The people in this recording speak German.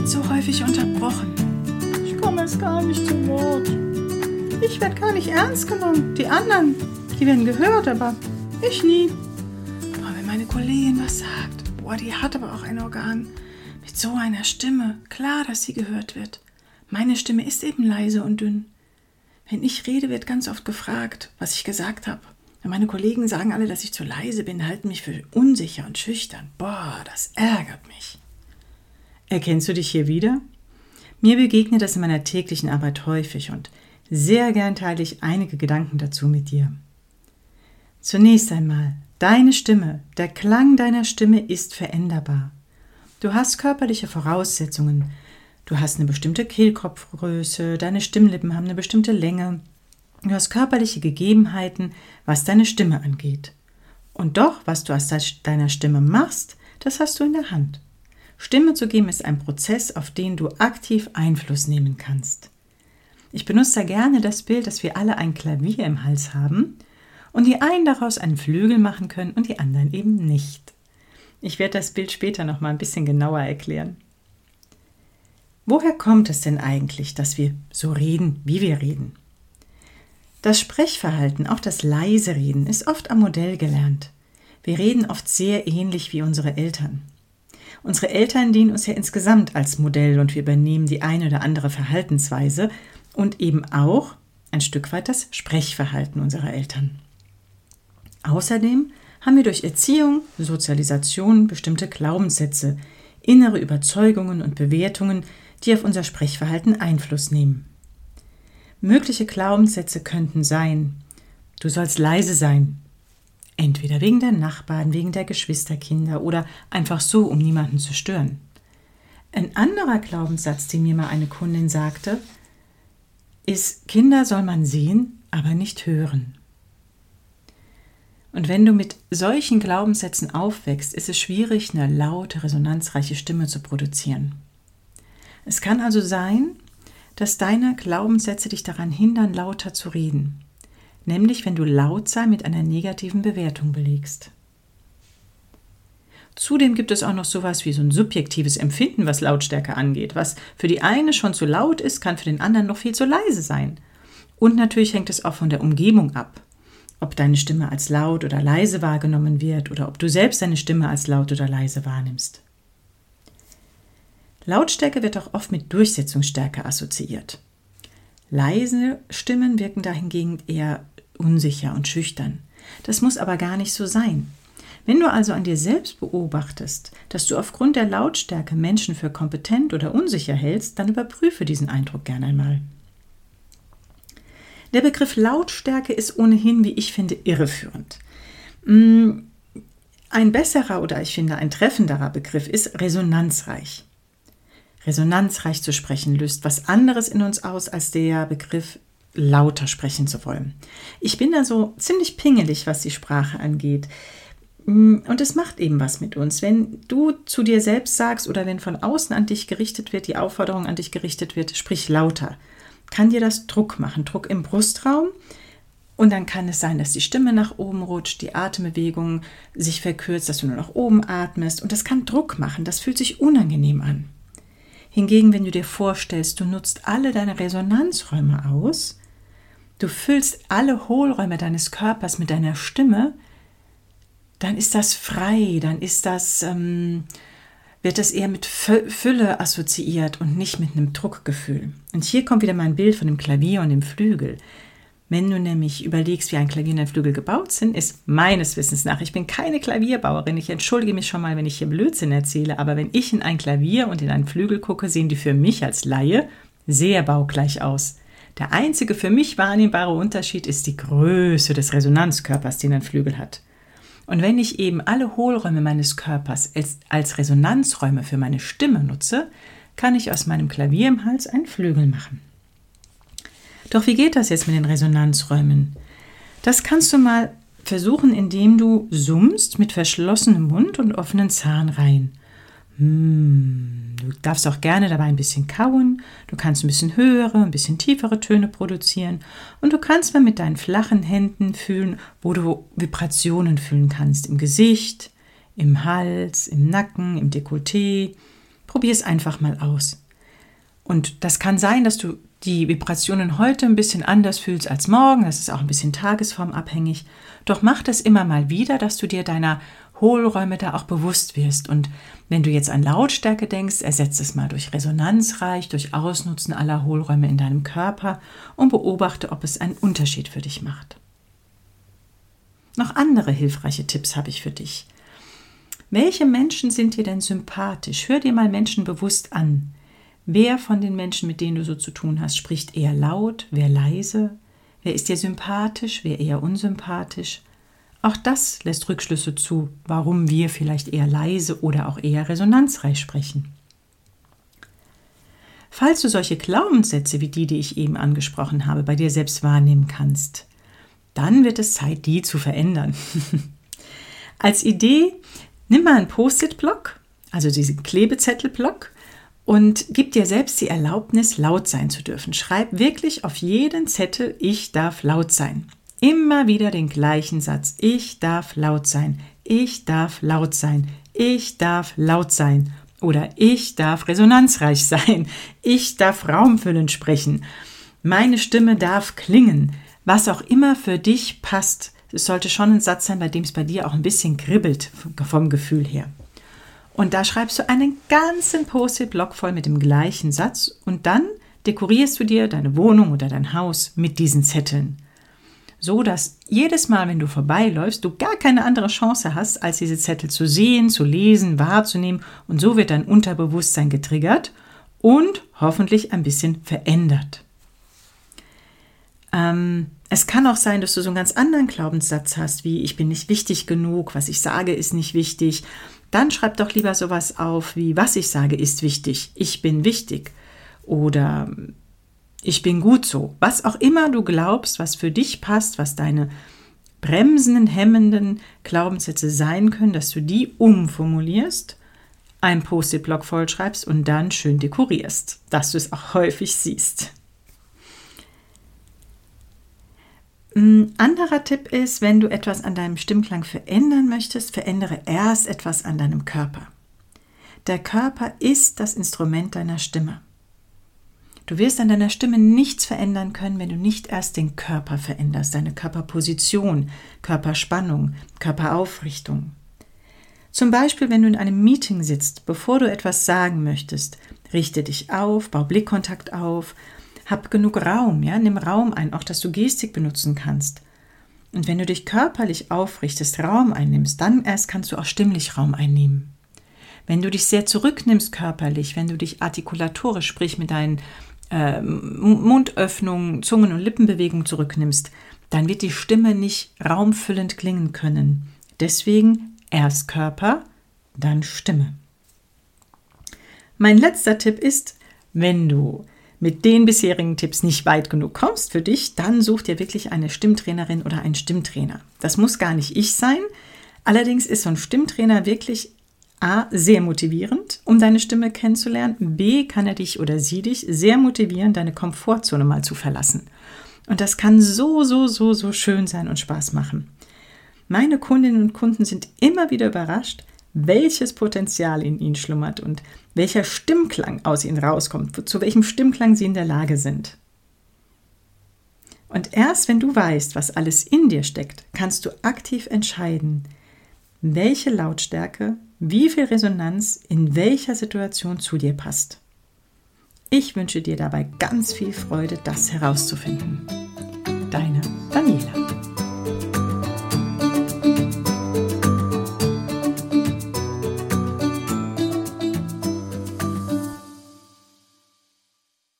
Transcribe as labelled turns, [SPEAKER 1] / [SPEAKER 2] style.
[SPEAKER 1] wird so häufig unterbrochen. Ich komme erst gar nicht zu Wort. Ich werde gar nicht ernst genommen. Die anderen, die werden gehört, aber ich nie. Boah, wenn meine Kollegin was sagt, boah, die hat aber auch ein Organ mit so einer Stimme. Klar, dass sie gehört wird. Meine Stimme ist eben leise und dünn. Wenn ich rede, wird ganz oft gefragt, was ich gesagt habe. Meine Kollegen sagen alle, dass ich zu leise bin, halten mich für unsicher und schüchtern. Boah, das ärgert mich. Erkennst du dich hier wieder? Mir begegnet das in meiner täglichen Arbeit häufig und sehr gern teile ich einige Gedanken dazu mit dir. Zunächst einmal, deine Stimme, der Klang deiner Stimme ist veränderbar. Du hast körperliche Voraussetzungen. Du hast eine bestimmte Kehlkopfgröße, deine Stimmlippen haben eine bestimmte Länge. Du hast körperliche Gegebenheiten, was deine Stimme angeht. Und doch, was du aus deiner Stimme machst, das hast du in der Hand. Stimme zu geben ist ein Prozess, auf den du aktiv Einfluss nehmen kannst. Ich benutze da gerne das Bild, dass wir alle ein Klavier im Hals haben und die einen daraus einen Flügel machen können und die anderen eben nicht. Ich werde das Bild später noch mal ein bisschen genauer erklären. Woher kommt es denn eigentlich, dass wir so reden, wie wir reden? Das Sprechverhalten, auch das leise Reden, ist oft am Modell gelernt. Wir reden oft sehr ähnlich wie unsere Eltern. Unsere Eltern dienen uns ja insgesamt als Modell und wir übernehmen die eine oder andere Verhaltensweise und eben auch ein Stück weit das Sprechverhalten unserer Eltern. Außerdem haben wir durch Erziehung, Sozialisation bestimmte Glaubenssätze, innere Überzeugungen und Bewertungen, die auf unser Sprechverhalten Einfluss nehmen. Mögliche Glaubenssätze könnten sein, du sollst leise sein, Entweder wegen der Nachbarn, wegen der Geschwisterkinder oder einfach so, um niemanden zu stören. Ein anderer Glaubenssatz, den mir mal eine Kundin sagte, ist, Kinder soll man sehen, aber nicht hören. Und wenn du mit solchen Glaubenssätzen aufwächst, ist es schwierig, eine laute, resonanzreiche Stimme zu produzieren. Es kann also sein, dass deine Glaubenssätze dich daran hindern, lauter zu reden nämlich wenn du Lautsein mit einer negativen Bewertung belegst. Zudem gibt es auch noch sowas wie so ein subjektives Empfinden, was Lautstärke angeht. Was für die eine schon zu laut ist, kann für den anderen noch viel zu leise sein. Und natürlich hängt es auch von der Umgebung ab. Ob deine Stimme als laut oder leise wahrgenommen wird oder ob du selbst deine Stimme als laut oder leise wahrnimmst. Lautstärke wird auch oft mit Durchsetzungsstärke assoziiert. Leise Stimmen wirken dahingegen eher unsicher und schüchtern. Das muss aber gar nicht so sein. Wenn du also an dir selbst beobachtest, dass du aufgrund der Lautstärke Menschen für kompetent oder unsicher hältst, dann überprüfe diesen Eindruck gern einmal. Der Begriff Lautstärke ist ohnehin, wie ich finde, irreführend. Mm, ein besserer oder ich finde ein treffenderer Begriff ist resonanzreich resonanzreich zu sprechen, löst was anderes in uns aus als der Begriff lauter sprechen zu wollen. Ich bin da so ziemlich pingelig, was die Sprache angeht. Mm, und es macht eben was mit uns. Wenn du zu dir selbst sagst oder wenn von außen an dich gerichtet wird, die Aufforderung an dich gerichtet wird, sprich lauter, kann dir das Druck machen, Druck im Brustraum. Und dann kann es sein, dass die Stimme nach oben rutscht, die Atembewegung sich verkürzt, dass du nur nach oben atmest. Und das kann Druck machen, das fühlt sich unangenehm an. Hingegen, wenn du dir vorstellst, du nutzt alle deine Resonanzräume aus, du füllst alle Hohlräume deines Körpers mit deiner Stimme, dann ist das frei, dann ist das, ähm, wird das eher mit Fülle assoziiert und nicht mit einem Druckgefühl. Und hier kommt wieder mein Bild von dem Klavier und dem Flügel. Wenn du nämlich überlegst, wie ein Klavier und ein Flügel gebaut sind, ist meines Wissens nach, ich bin keine Klavierbauerin, ich entschuldige mich schon mal, wenn ich hier Blödsinn erzähle, aber wenn ich in ein Klavier und in einen Flügel gucke, sehen die für mich als Laie sehr baugleich aus. Der einzige für mich wahrnehmbare Unterschied ist die Größe des Resonanzkörpers, den ein Flügel hat. Und wenn ich eben alle Hohlräume meines Körpers als, Resonanzräume für meine Stimme nutze, kann ich aus meinem Klavier im Hals einen Flügel machen. Doch wie geht das jetzt mit den Resonanzräumen? Das kannst du mal versuchen, indem du summst mit verschlossenem Mund und offenen Zahnreihen. Hm, du darfst auch gerne dabei ein bisschen kauen, du kannst ein bisschen höhere, ein bisschen tiefere Töne produzieren und du kannst mal mit deinen flachen Händen fühlen, wo du Vibrationen fühlen kannst. Im Gesicht, im Hals, im Nacken, im Dekolleté. Probier es einfach mal aus. Und das kann sein, dass du die Vibrationen heute ein bisschen anders fühlst als morgen. Das ist auch ein bisschen tagesformabhängig. Doch mach das immer mal wieder, dass du dir deiner Hohlräume da auch bewusst wirst. Und wenn du jetzt an Lautstärke denkst, ersetze es mal durch Resonanzreich, durch Ausnutzen aller Hohlräume in deinem Körper und beobachte, ob es einen Unterschied für dich macht. Noch andere hilfreiche Tipps habe ich für dich. Welche Menschen sind dir denn sympathisch? Hör dir mal Menschen bewusst an. Wer von den Menschen, mit denen du so zu tun hast, spricht eher laut, wer leise? Wer ist dir sympathisch, wer eher unsympathisch? Auch das lässt Rückschlüsse zu, warum wir vielleicht eher leise oder auch eher resonanzreich sprechen. Falls du solche Glaubenssätze wie die, die ich eben angesprochen habe, bei dir selbst wahrnehmen kannst, dann wird es Zeit, die zu verändern. Als Idee, nimm mal einen Post-it-Block, also diesen Klebezettel-Block, und gib dir selbst die Erlaubnis, laut sein zu dürfen. Schreib wirklich auf jeden Zettel, ich darf laut sein. Immer wieder den gleichen Satz. Ich darf laut sein. Ich darf laut sein. Ich darf laut sein. Oder ich darf resonanzreich sein. Ich darf raumfüllend sprechen. Meine Stimme darf klingen. Was auch immer für dich passt. Es sollte schon ein Satz sein, bei dem es bei dir auch ein bisschen kribbelt vom Gefühl her. Und da schreibst du einen ganzen Post-it-Block voll mit dem gleichen Satz und dann dekorierst du dir deine Wohnung oder dein Haus mit diesen Zetteln so dass jedes Mal, wenn du vorbeiläufst, du gar keine andere Chance hast, als diese Zettel zu sehen, zu lesen, wahrzunehmen und so wird dein Unterbewusstsein getriggert und hoffentlich ein bisschen verändert. Ähm, es kann auch sein, dass du so einen ganz anderen Glaubenssatz hast, wie ich bin nicht wichtig genug, was ich sage ist nicht wichtig. Dann schreib doch lieber sowas auf wie was ich sage ist wichtig, ich bin wichtig oder ich bin gut so. Was auch immer du glaubst, was für dich passt, was deine bremsenden, hemmenden Glaubenssätze sein können, dass du die umformulierst, ein Post-it-Block vollschreibst und dann schön dekorierst, dass du es auch häufig siehst. Ein anderer Tipp ist, wenn du etwas an deinem Stimmklang verändern möchtest, verändere erst etwas an deinem Körper. Der Körper ist das Instrument deiner Stimme. Du wirst an deiner Stimme nichts verändern können, wenn du nicht erst den Körper veränderst, deine Körperposition, Körperspannung, Körperaufrichtung. Zum Beispiel, wenn du in einem Meeting sitzt, bevor du etwas sagen möchtest, richte dich auf, bau Blickkontakt auf, hab genug Raum, ja, nimm Raum ein, auch dass du Gestik benutzen kannst. Und wenn du dich körperlich aufrichtest, Raum einnimmst, dann erst kannst du auch stimmlich Raum einnehmen. Wenn du dich sehr zurücknimmst körperlich, wenn du dich artikulatorisch, sprich mit deinen äh, Mundöffnung, Zungen- und Lippenbewegung zurücknimmst, dann wird die Stimme nicht raumfüllend klingen können. Deswegen erst Körper, dann Stimme. Mein letzter Tipp ist, wenn du mit den bisherigen Tipps nicht weit genug kommst für dich, dann such dir wirklich eine Stimmtrainerin oder einen Stimmtrainer. Das muss gar nicht ich sein. Allerdings ist so ein Stimmtrainer wirklich A, sehr motivierend, um deine Stimme kennenzulernen. B, kann er dich oder sie dich sehr motivieren, deine Komfortzone mal zu verlassen. Und das kann so, so, so, so schön sein und Spaß machen. Meine Kundinnen und Kunden sind immer wieder überrascht, welches Potenzial in ihnen schlummert und welcher Stimmklang aus ihnen rauskommt, zu welchem Stimmklang sie in der Lage sind. Und erst wenn du weißt, was alles in dir steckt, kannst du aktiv entscheiden, welche Lautstärke wie viel Resonanz in welcher Situation zu dir passt. Ich wünsche dir dabei ganz viel Freude, das herauszufinden. Deine Daniela.